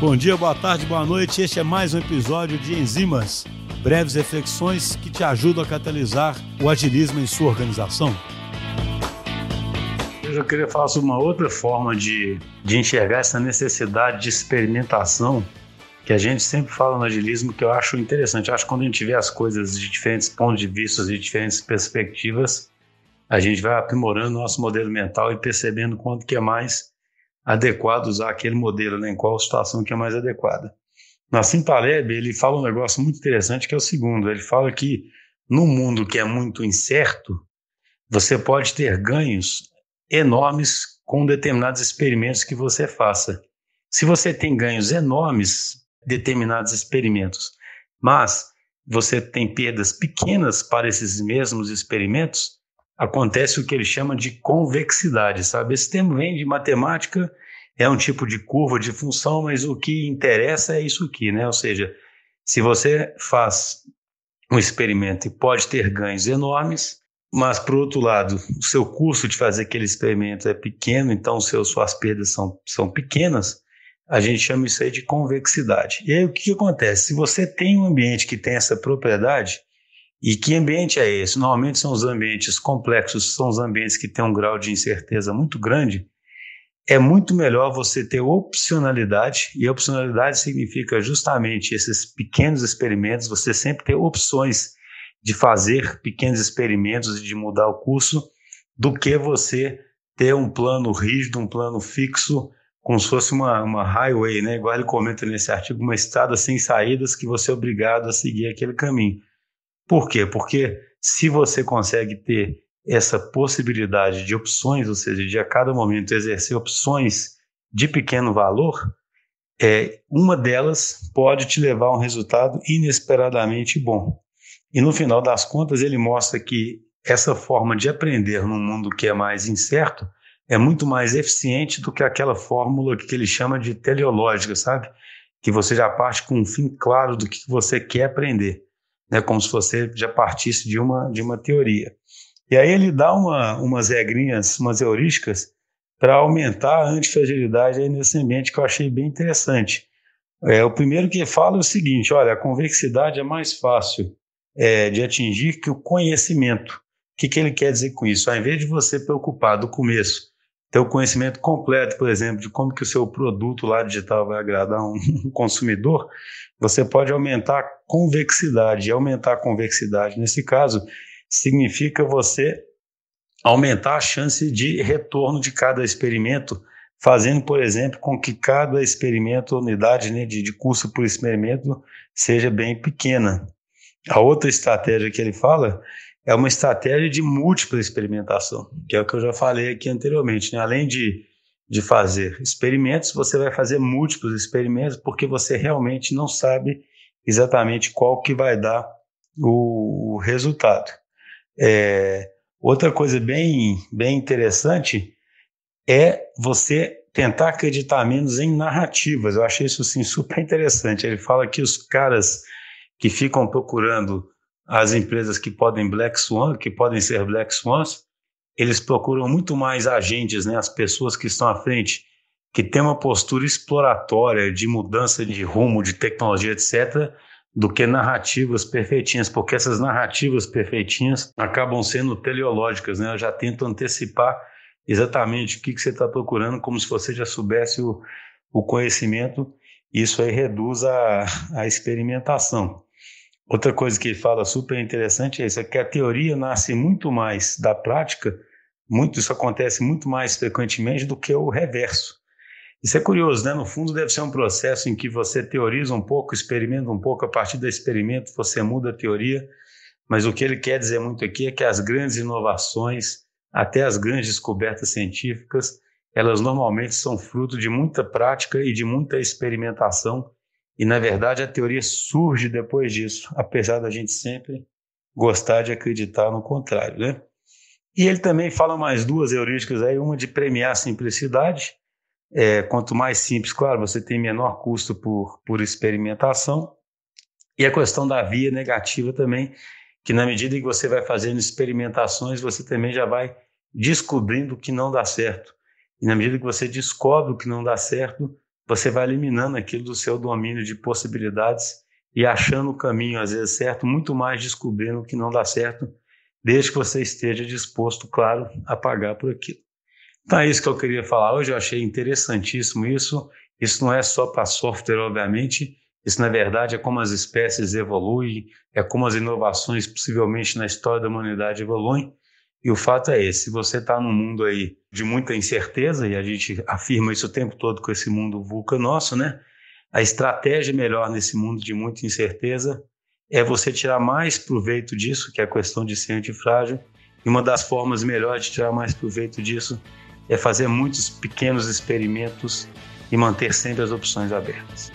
Bom dia, boa tarde, boa noite. Este é mais um episódio de Enzimas, breves reflexões que te ajudam a catalisar o agilismo em sua organização. Eu já queria falar sobre uma outra forma de, de enxergar essa necessidade de experimentação que a gente sempre fala no agilismo, que eu acho interessante. Eu acho que quando a gente vê as coisas de diferentes pontos de vista, de diferentes perspectivas, a gente vai aprimorando nosso modelo mental e percebendo quanto que é mais adequado usar aquele modelo, né, em qual situação que é mais adequada. Nassim Taleb, ele fala um negócio muito interessante que é o segundo, ele fala que no mundo que é muito incerto, você pode ter ganhos enormes com determinados experimentos que você faça. Se você tem ganhos enormes determinados experimentos, mas você tem perdas pequenas para esses mesmos experimentos, acontece o que ele chama de convexidade, sabe? Esse termo vem de matemática, é um tipo de curva de função, mas o que interessa é isso aqui, né? Ou seja, se você faz um experimento e pode ter ganhos enormes, mas por outro lado, o seu custo de fazer aquele experimento é pequeno, então seu, suas perdas são, são pequenas, a gente chama isso aí de convexidade. E aí o que acontece? Se você tem um ambiente que tem essa propriedade, e que ambiente é esse? Normalmente são os ambientes complexos, são os ambientes que têm um grau de incerteza muito grande. É muito melhor você ter opcionalidade, e opcionalidade significa justamente esses pequenos experimentos, você sempre ter opções de fazer pequenos experimentos e de mudar o curso, do que você ter um plano rígido, um plano fixo, como se fosse uma, uma highway, né? igual ele comenta nesse artigo, uma estrada sem saídas que você é obrigado a seguir aquele caminho. Por quê? Porque se você consegue ter essa possibilidade de opções, ou seja, de a cada momento exercer opções de pequeno valor, é, uma delas pode te levar a um resultado inesperadamente bom. E no final das contas, ele mostra que essa forma de aprender num mundo que é mais incerto é muito mais eficiente do que aquela fórmula que ele chama de teleológica, sabe? Que você já parte com um fim claro do que você quer aprender né, como se você já partisse de uma, de uma teoria. E aí ele dá uma, umas regrinhas, umas heurísticas para aumentar a antifragilidade aí nesse ambiente que eu achei bem interessante. É, o primeiro que fala é o seguinte, olha, a convexidade é mais fácil é, de atingir que o conhecimento. O que, que ele quer dizer com isso? Ao invés de você preocupar do começo ter o conhecimento completo, por exemplo, de como que o seu produto lá digital vai agradar um consumidor, você pode aumentar a convexidade. E aumentar a convexidade, nesse caso, significa você aumentar a chance de retorno de cada experimento, fazendo, por exemplo, com que cada experimento, unidade né, de, de custo por experimento, seja bem pequena. A outra estratégia que ele fala é uma estratégia de múltipla experimentação, que é o que eu já falei aqui anteriormente. Né? Além de, de fazer experimentos, você vai fazer múltiplos experimentos porque você realmente não sabe exatamente qual que vai dar o, o resultado. É, outra coisa bem, bem interessante é você tentar acreditar menos em narrativas. Eu achei isso assim, super interessante. Ele fala que os caras que ficam procurando as empresas que podem black swan, que podem ser black swans, eles procuram muito mais agentes, né, as pessoas que estão à frente, que têm uma postura exploratória de mudança de rumo, de tecnologia, etc., do que narrativas perfeitinhas, porque essas narrativas perfeitinhas acabam sendo teleológicas, né? Eu já tento antecipar exatamente o que, que você está procurando, como se você já soubesse o, o conhecimento. Isso aí reduz a, a experimentação. Outra coisa que ele fala super interessante é isso, é que a teoria nasce muito mais da prática, muito isso acontece muito mais frequentemente do que o reverso. Isso é curioso, né? No fundo deve ser um processo em que você teoriza um pouco, experimenta um pouco, a partir do experimento você muda a teoria, mas o que ele quer dizer muito aqui é que as grandes inovações, até as grandes descobertas científicas, elas normalmente são fruto de muita prática e de muita experimentação e, na verdade, a teoria surge depois disso, apesar da gente sempre gostar de acreditar no contrário, né? E ele também fala mais duas heurísticas aí, uma de premiar a simplicidade. É, quanto mais simples, claro, você tem menor custo por, por experimentação. E a questão da via negativa também, que na medida que você vai fazendo experimentações, você também já vai descobrindo o que não dá certo. E na medida que você descobre o que não dá certo, você vai eliminando aquilo do seu domínio de possibilidades e achando o caminho, às vezes, certo, muito mais descobrindo o que não dá certo, desde que você esteja disposto, claro, a pagar por aquilo. Então é isso que eu queria falar hoje, eu achei interessantíssimo isso. Isso não é só para software, obviamente, isso, na verdade, é como as espécies evoluem, é como as inovações, possivelmente, na história da humanidade evoluem. E o fato é esse: se você está num mundo aí de muita incerteza, e a gente afirma isso o tempo todo com esse mundo vulca nosso, né? A estratégia melhor nesse mundo de muita incerteza é você tirar mais proveito disso, que é a questão de ser antifrágil. E uma das formas melhores de tirar mais proveito disso é fazer muitos pequenos experimentos e manter sempre as opções abertas.